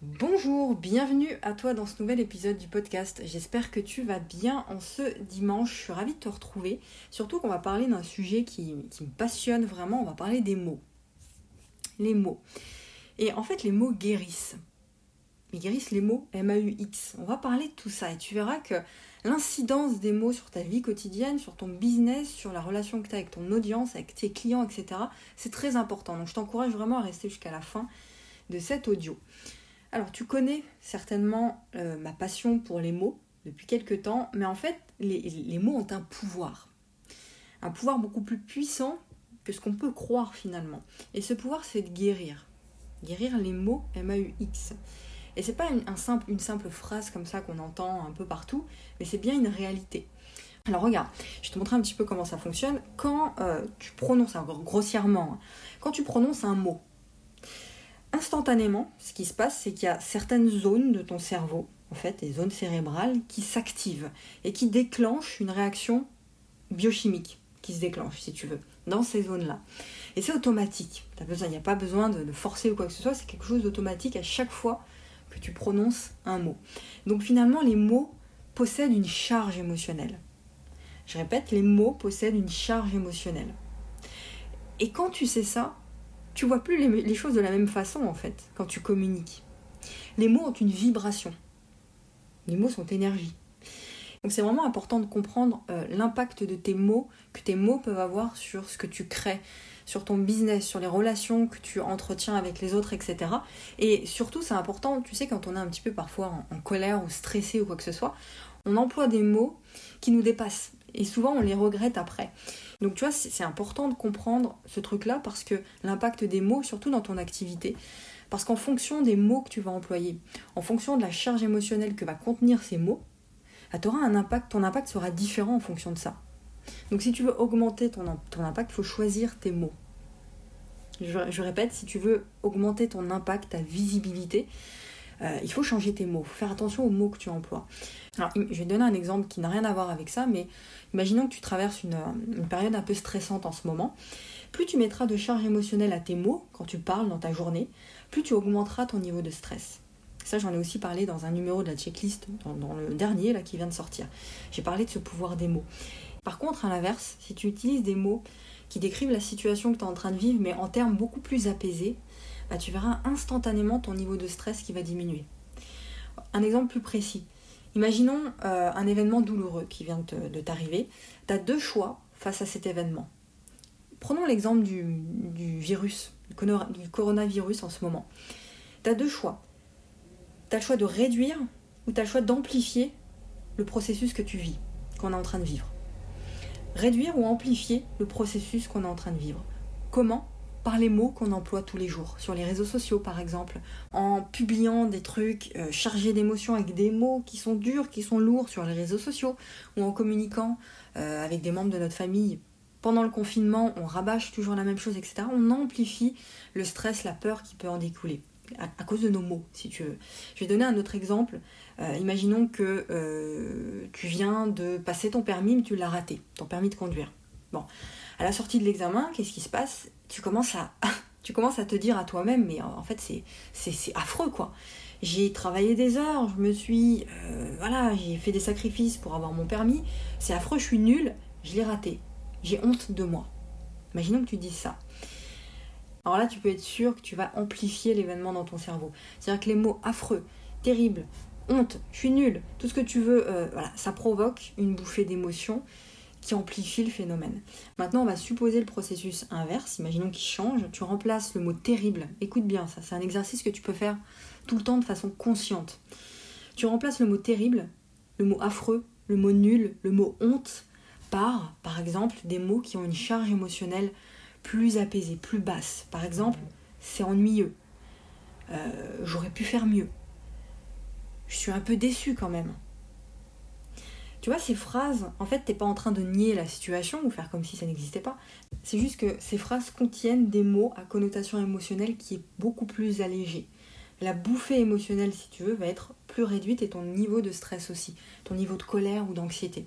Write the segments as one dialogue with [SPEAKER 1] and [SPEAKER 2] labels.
[SPEAKER 1] Bonjour, bienvenue à toi dans ce nouvel épisode du podcast. J'espère que tu vas bien en ce dimanche. Je suis ravie de te retrouver. Surtout qu'on va parler d'un sujet qui, me passionne vraiment. On va parler des mots. Les mots. Et en fait, les mots guérissent. Ils guérissent les mots M-A-U-X. On va parler de tout ça et tu verras que l'incidence des mots sur ta vie quotidienne, sur ton business, sur la relation que tu as avec ton audience, avec tes clients, etc., c'est très important. Donc je t'encourage vraiment à rester jusqu'à la fin de cet audio. Alors, tu connais certainement euh, ma passion pour les mots depuis quelques temps, mais en fait, les, mots ont un pouvoir. Un pouvoir beaucoup plus puissant que ce qu'on peut croire finalement. Et ce pouvoir, c'est de guérir. Guérir les mots M-A-U-X. Et c'est pas une, simple, phrase comme ça qu'on entend un peu partout, mais c'est bien une réalité. Alors regarde, je vais te montrer un petit peu comment ça fonctionne. Quand euh, tu prononces, grossièrement, hein, quand tu prononces un mot, instantanément, ce qui se passe, c'est qu'il y a certaines zones de ton cerveau, en fait, des zones cérébrales, qui s'activent et qui déclenchent une réaction biochimique qui se déclenche, si tu veux, dans ces zones-là. Et c'est automatique. Il n'y a pas besoin de, forcer ou quoi que ce soit, c'est quelque chose d'automatique à chaque fois que tu prononces un mot. Donc finalement, les mots possèdent une charge émotionnelle. Je répète, les mots possèdent une charge émotionnelle. Et quand tu sais ça, tu vois plus les, choses de la même façon en fait quand tu communiques. Les mots ont une vibration. Les mots sont énergie. Donc c'est vraiment important de comprendre euh, l'impact de tes mots, que tes mots peuvent avoir sur ce que tu crées, sur ton business, sur les relations que tu entretiens avec les autres, etc. Et surtout c'est important, tu sais, quand on est un petit peu parfois en colère ou stressé ou quoi que ce soit, on emploie des mots qui nous dépassent. Et souvent on les regrette après. Donc tu vois, c'est important de comprendre ce truc-là parce que l'impact des mots, surtout dans ton activité, parce qu'en fonction des mots que tu vas employer, en fonction de la charge émotionnelle que va contenir ces mots, bah, auras un impact, ton impact sera différent en fonction de ça. Donc si tu veux augmenter ton, impact, il faut choisir tes mots. Je, répète, si tu veux augmenter ton impact, ta visibilité, euh, il faut changer tes mots, faire attention aux mots que tu emploies. Alors, je vais donner un exemple qui n'a rien à voir avec ça, mais imaginons que tu traverses une, une, période un peu stressante en ce moment. Plus tu mettras de charge émotionnelle à tes mots quand tu parles dans ta journée, plus tu augmenteras ton niveau de stress. Ça, j'en ai aussi parlé dans un numéro de la checklist, dans, le dernier qui vient de sortir. J'ai parlé de ce pouvoir des mots. Par contre, à l'inverse, si tu utilises des mots qui décrivent la situation que tu es en train de vivre, mais en termes beaucoup plus apaisés, bah, tu verras instantanément ton niveau de stress qui va diminuer. Un exemple plus précis. Imaginons euh, un événement douloureux qui vient de t'arriver. Tu as deux choix face à cet événement. Prenons l'exemple du, virus, du coronavirus en ce moment. Tu as deux choix. Tu as le choix de réduire ou tu as le choix d'amplifier le processus que tu vis, qu'on est en train de vivre. Réduire ou amplifier le processus qu'on est en train de vivre. Comment par les mots qu'on emploie tous les jours, sur les réseaux sociaux par exemple, en publiant des trucs euh, chargés d'émotions avec des mots qui sont durs, qui sont lourds sur les réseaux sociaux, ou en communiquant euh, avec des membres de notre famille. Pendant le confinement, on rabâche toujours la même chose, etc. On amplifie le stress, la peur qui peut en découler, à, cause de nos mots, si tu veux. Je vais donner un autre exemple. Euh, imaginons que tu viens de passer ton permis, mais tu l'as raté, ton permis de conduire. Bon, à la sortie de l'examen, qu'est-ce qui se passe? Tu commences à, tu commences à te dire à toi-même, mais en fait c'est, affreux quoi. J'ai travaillé des heures, je me suis, euh, voilà, j'ai fait des sacrifices pour avoir mon permis. C'est affreux, je suis nulle, je l'ai raté. J'ai honte de moi. Imaginons que tu dises ça. Alors là, tu peux être sûr que tu vas amplifier l'événement dans ton cerveau. C'est-à-dire que les mots affreux, terribles, honte, je suis nulle, tout ce que tu veux, euh, ça provoque une bouffée d'émotions qui amplifie le phénomène. Maintenant, on va supposer le processus inverse. Imaginons qu'il change. Tu remplaces le mot terrible. Écoute bien, ça, c'est un exercice que tu peux faire tout le temps de façon consciente. Tu remplaces le mot terrible, le mot affreux, le mot nul, le mot honte par, par exemple, des mots qui ont une charge émotionnelle plus apaisée, plus basse. Par exemple, c'est ennuyeux. Euh, j'aurais pu faire mieux. Je suis un peu déçu quand même. Tu vois, ces phrases, en fait, t'es pas en train de nier la situation ou faire comme si ça n'existait pas. C'est juste que ces phrases contiennent des mots à connotation émotionnelle qui est beaucoup plus allégée. La bouffée émotionnelle, si tu veux, va être plus réduite et ton niveau de stress aussi, ton niveau de colère ou d'anxiété.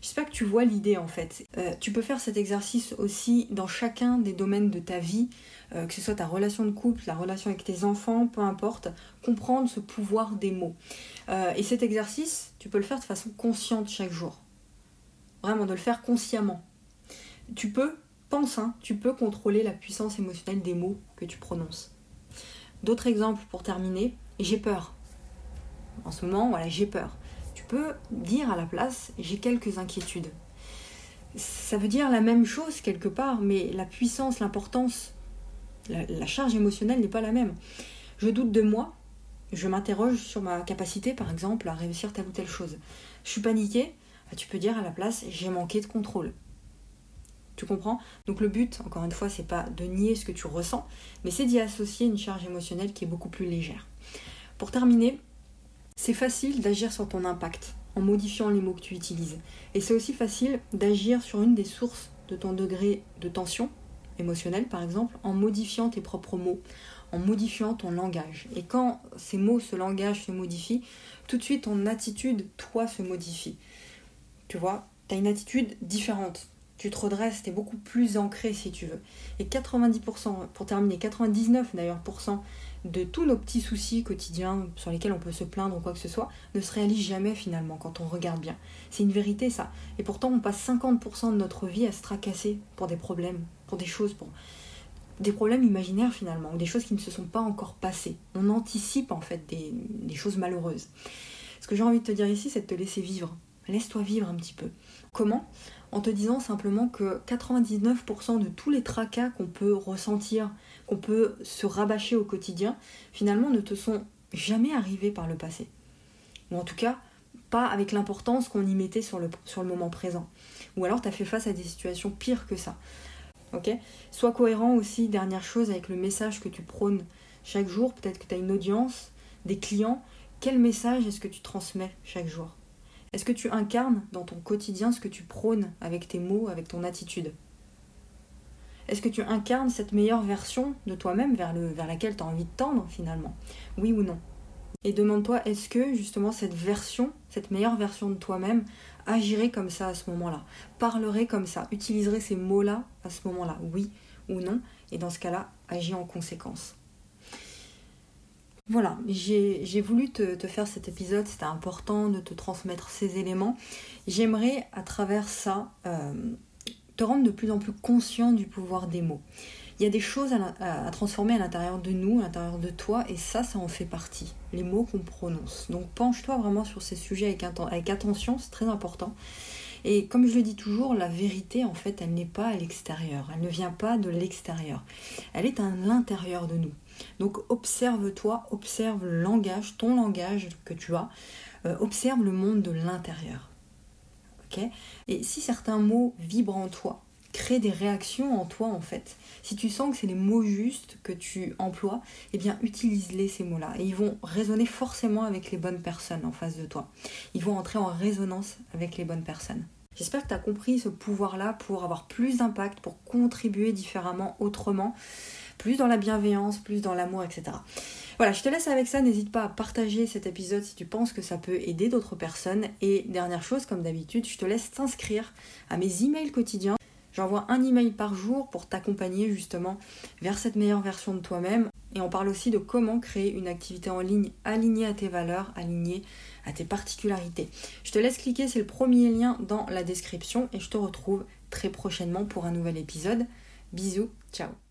[SPEAKER 1] J'espère que tu vois l'idée en fait. Euh, tu peux faire cet exercice aussi dans chacun des domaines de ta vie, euh, que ce soit ta relation de couple, la relation avec tes enfants, peu importe, comprendre ce pouvoir des mots. Euh, et cet exercice, tu peux le faire de façon consciente chaque jour. Vraiment, de le faire consciemment. Tu peux, pense, hein, tu peux contrôler la puissance émotionnelle des mots que tu prononces. D'autres exemples pour terminer. J'ai peur. En ce moment, voilà, j'ai peur. Peux dire à la place, j'ai quelques inquiétudes. Ça veut dire la même chose quelque part, mais la puissance, l'importance, la, charge émotionnelle n'est pas la même. Je doute de moi, je m'interroge sur ma capacité, par exemple, à réussir telle ou telle chose. Je suis paniquée, bah, tu peux dire à la place, j'ai manqué de contrôle. Tu comprends? Donc le but, encore une fois, c'est pas de nier ce que tu ressens, mais c'est d'y associer une charge émotionnelle qui est beaucoup plus légère. Pour terminer, c'est facile d'agir sur ton impact en modifiant les mots que tu utilises. Et c'est aussi facile d'agir sur une des sources de ton degré de tension émotionnelle, par exemple, en modifiant tes propres mots, en modifiant ton langage. Et quand ces mots, ce langage se modifie, tout de suite ton attitude, toi, se modifie. Tu vois, tu as une attitude différente tu te redresses, tu es beaucoup plus ancré si tu veux. Et 90%, pour terminer, 99 d'ailleurs de tous nos petits soucis quotidiens sur lesquels on peut se plaindre ou quoi que ce soit, ne se réalisent jamais finalement quand on regarde bien. C'est une vérité ça. Et pourtant on passe 50% de notre vie à se tracasser pour des problèmes, pour des choses, pour des problèmes imaginaires finalement, ou des choses qui ne se sont pas encore passées. On anticipe en fait des, des choses malheureuses. Ce que j'ai envie de te dire ici, c'est de te laisser vivre. Laisse-toi vivre un petit peu. Comment? En te disant simplement que 99% de tous les tracas qu'on peut ressentir, qu'on peut se rabâcher au quotidien, finalement ne te sont jamais arrivés par le passé. Ou en tout cas, pas avec l'importance qu'on y mettait sur le, moment présent. Ou alors tu as fait face à des situations pires que ça. Ok? Sois cohérent aussi, dernière chose, avec le message que tu prônes chaque jour. Peut-être que tu as une audience, des clients. Quel message est-ce que tu transmets chaque jour? Est-ce que tu incarnes dans ton quotidien ce que tu prônes avec tes mots, avec ton attitude? Est-ce que tu incarnes cette meilleure version de toi-même vers, laquelle tu as envie de tendre finalement? Oui ou non? Et demande-toi, est-ce que justement cette version, cette meilleure version de toi-même, agirait comme ça à ce moment-là? Parlerait comme ça? Utiliserait ces mots-là à ce moment-là? Oui ou non? Et dans ce cas-là, agis en conséquence. Voilà, j'ai voulu te, faire cet épisode, c'était important de te transmettre ces éléments. J'aimerais à travers ça euh, te rendre de plus en plus conscient du pouvoir des mots. Il y a des choses à, transformer à l'intérieur de nous, à l'intérieur de toi, et ça, ça en fait partie, les mots qu'on prononce. Donc penche-toi vraiment sur ces sujets avec, avec attention, c'est très important. Et comme je le dis toujours, la vérité, en fait, elle n'est pas à l'extérieur, elle ne vient pas de l'extérieur, elle est à l'intérieur de nous. Donc observe-toi, observe le langage, ton langage que tu as, euh, observe le monde de l'intérieur. Et si certains mots vibrent en toi, créent des réactions en toi en fait, si tu sens que c'est les mots justes que tu emploies, eh bien utilise-les ces mots-là. Et ils vont résonner forcément avec les bonnes personnes en face de toi. Ils vont entrer en résonance avec les bonnes personnes. J'espère que tu as compris ce pouvoir-là pour avoir plus d'impact, pour contribuer différemment, autrement plus dans la bienveillance, plus dans l'amour, etc. Voilà, je te laisse avec ça. N'hésite pas à partager cet épisode si tu penses que ça peut aider d'autres personnes. Et dernière chose, comme d'habitude, je te laisse t'inscrire à mes emails quotidiens. J'envoie un email par jour pour t'accompagner justement vers cette meilleure version de toi-même. Et on parle aussi de comment créer une activité en ligne alignée à tes valeurs, alignée à tes particularités. Je te laisse cliquer, c'est le premier lien dans la description et je te retrouve très prochainement pour un nouvel épisode. Bisous, ciao